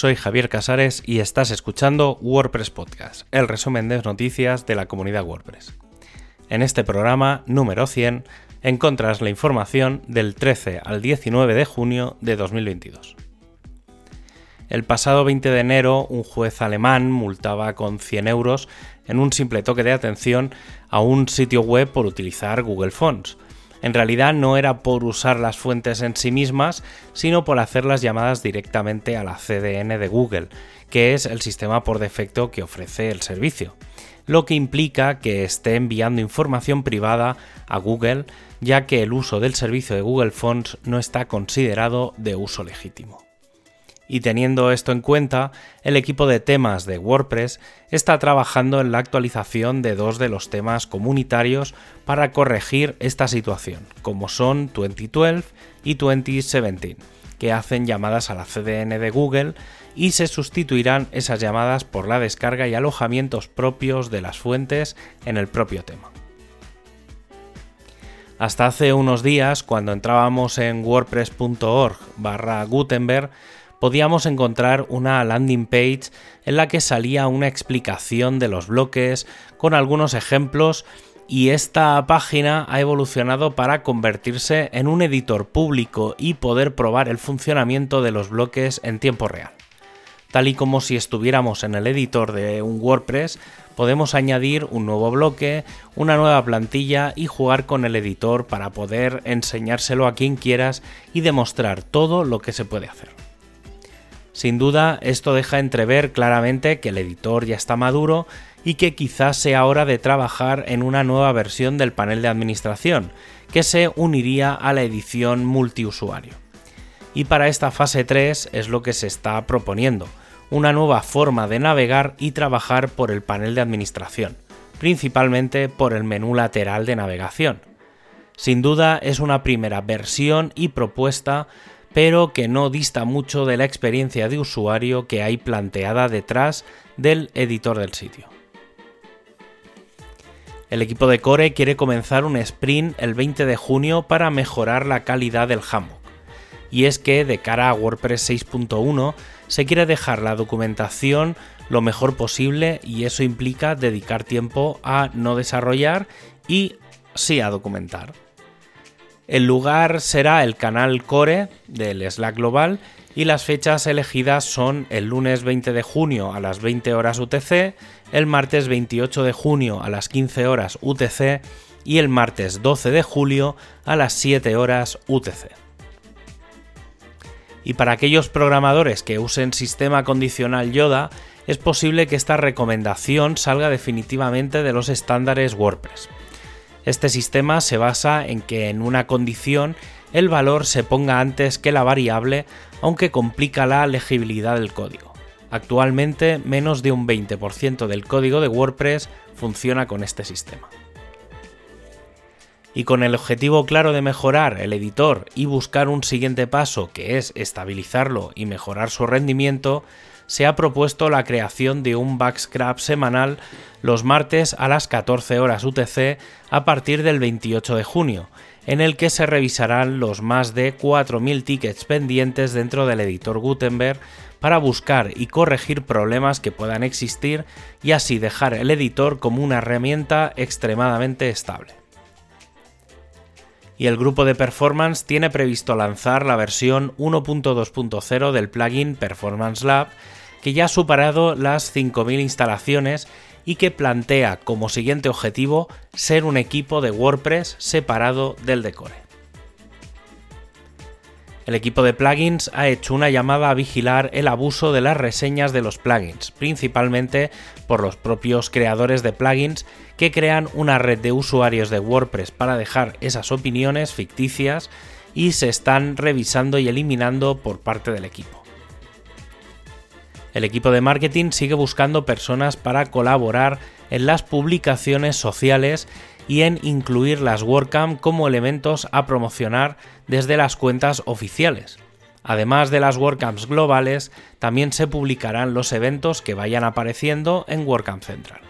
soy Javier Casares y estás escuchando WordPress Podcast, el resumen de noticias de la comunidad WordPress. En este programa número 100 encontras la información del 13 al 19 de junio de 2022. El pasado 20 de enero, un juez alemán multaba con 100 euros en un simple toque de atención a un sitio web por utilizar Google Fonts. En realidad no era por usar las fuentes en sí mismas, sino por hacer las llamadas directamente a la CDN de Google, que es el sistema por defecto que ofrece el servicio, lo que implica que esté enviando información privada a Google, ya que el uso del servicio de Google Fonts no está considerado de uso legítimo. Y teniendo esto en cuenta, el equipo de temas de WordPress está trabajando en la actualización de dos de los temas comunitarios para corregir esta situación, como son 2012 y 2017, que hacen llamadas a la CDN de Google y se sustituirán esas llamadas por la descarga y alojamientos propios de las fuentes en el propio tema. Hasta hace unos días, cuando entrábamos en wordpress.org barra Gutenberg, podíamos encontrar una landing page en la que salía una explicación de los bloques con algunos ejemplos y esta página ha evolucionado para convertirse en un editor público y poder probar el funcionamiento de los bloques en tiempo real. Tal y como si estuviéramos en el editor de un WordPress, podemos añadir un nuevo bloque, una nueva plantilla y jugar con el editor para poder enseñárselo a quien quieras y demostrar todo lo que se puede hacer. Sin duda, esto deja entrever claramente que el editor ya está maduro y que quizás sea hora de trabajar en una nueva versión del panel de administración, que se uniría a la edición multiusuario. Y para esta fase 3 es lo que se está proponiendo, una nueva forma de navegar y trabajar por el panel de administración, principalmente por el menú lateral de navegación. Sin duda es una primera versión y propuesta pero que no dista mucho de la experiencia de usuario que hay planteada detrás del editor del sitio. El equipo de Core quiere comenzar un sprint el 20 de junio para mejorar la calidad del Hammock. Y es que de cara a WordPress 6.1 se quiere dejar la documentación lo mejor posible y eso implica dedicar tiempo a no desarrollar y sí a documentar. El lugar será el canal Core del Slack Global y las fechas elegidas son el lunes 20 de junio a las 20 horas UTC, el martes 28 de junio a las 15 horas UTC y el martes 12 de julio a las 7 horas UTC. Y para aquellos programadores que usen sistema condicional Yoda, es posible que esta recomendación salga definitivamente de los estándares WordPress. Este sistema se basa en que en una condición el valor se ponga antes que la variable, aunque complica la legibilidad del código. Actualmente menos de un 20% del código de WordPress funciona con este sistema. Y con el objetivo claro de mejorar el editor y buscar un siguiente paso que es estabilizarlo y mejorar su rendimiento, se ha propuesto la creación de un backscrap semanal los martes a las 14 horas UTC a partir del 28 de junio, en el que se revisarán los más de 4.000 tickets pendientes dentro del editor Gutenberg para buscar y corregir problemas que puedan existir y así dejar el editor como una herramienta extremadamente estable y el grupo de performance tiene previsto lanzar la versión 1.2.0 del plugin Performance Lab que ya ha superado las 5.000 instalaciones y que plantea como siguiente objetivo ser un equipo de WordPress separado del decore. El equipo de plugins ha hecho una llamada a vigilar el abuso de las reseñas de los plugins, principalmente por los propios creadores de plugins que crean una red de usuarios de WordPress para dejar esas opiniones ficticias y se están revisando y eliminando por parte del equipo. El equipo de marketing sigue buscando personas para colaborar en las publicaciones sociales y en incluir las WordCamp como elementos a promocionar desde las cuentas oficiales. Además de las WordCamps globales, también se publicarán los eventos que vayan apareciendo en WordCamp Central.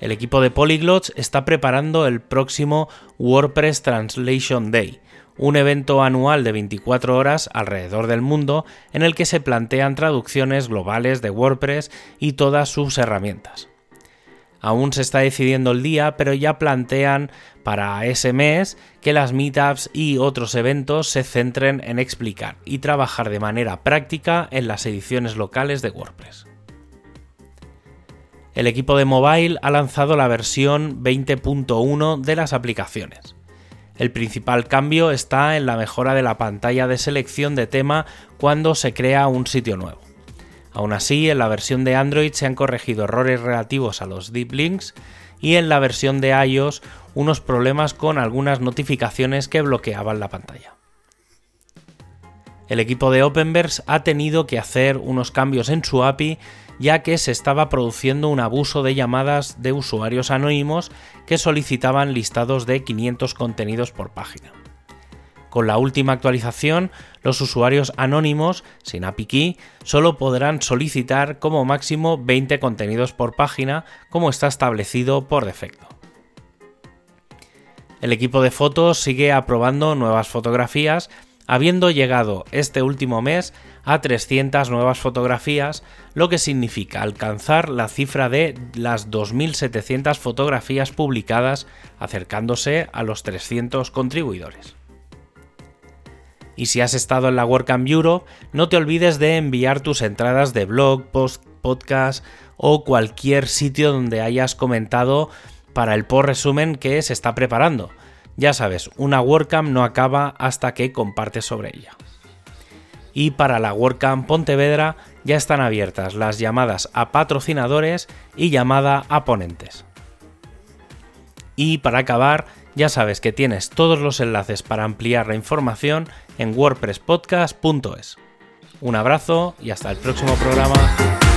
El equipo de Polyglots está preparando el próximo WordPress Translation Day, un evento anual de 24 horas alrededor del mundo en el que se plantean traducciones globales de WordPress y todas sus herramientas. Aún se está decidiendo el día, pero ya plantean para ese mes que las meetups y otros eventos se centren en explicar y trabajar de manera práctica en las ediciones locales de WordPress. El equipo de mobile ha lanzado la versión 20.1 de las aplicaciones. El principal cambio está en la mejora de la pantalla de selección de tema cuando se crea un sitio nuevo. Aún así, en la versión de Android se han corregido errores relativos a los deep links y en la versión de iOS unos problemas con algunas notificaciones que bloqueaban la pantalla. El equipo de Openverse ha tenido que hacer unos cambios en su API ya que se estaba produciendo un abuso de llamadas de usuarios anónimos que solicitaban listados de 500 contenidos por página. Con la última actualización, los usuarios anónimos sin API Key solo podrán solicitar como máximo 20 contenidos por página, como está establecido por defecto. El equipo de fotos sigue aprobando nuevas fotografías, habiendo llegado este último mes a 300 nuevas fotografías, lo que significa alcanzar la cifra de las 2.700 fotografías publicadas, acercándose a los 300 contribuidores. Y si has estado en la WordCamp Europe, no te olvides de enviar tus entradas de blog, post, podcast o cualquier sitio donde hayas comentado para el post resumen que se está preparando. Ya sabes, una WordCamp no acaba hasta que compartes sobre ella. Y para la WordCamp Pontevedra ya están abiertas las llamadas a patrocinadores y llamada a ponentes. Y para acabar, ya sabes que tienes todos los enlaces para ampliar la información en wordpresspodcast.es. Un abrazo y hasta el próximo programa.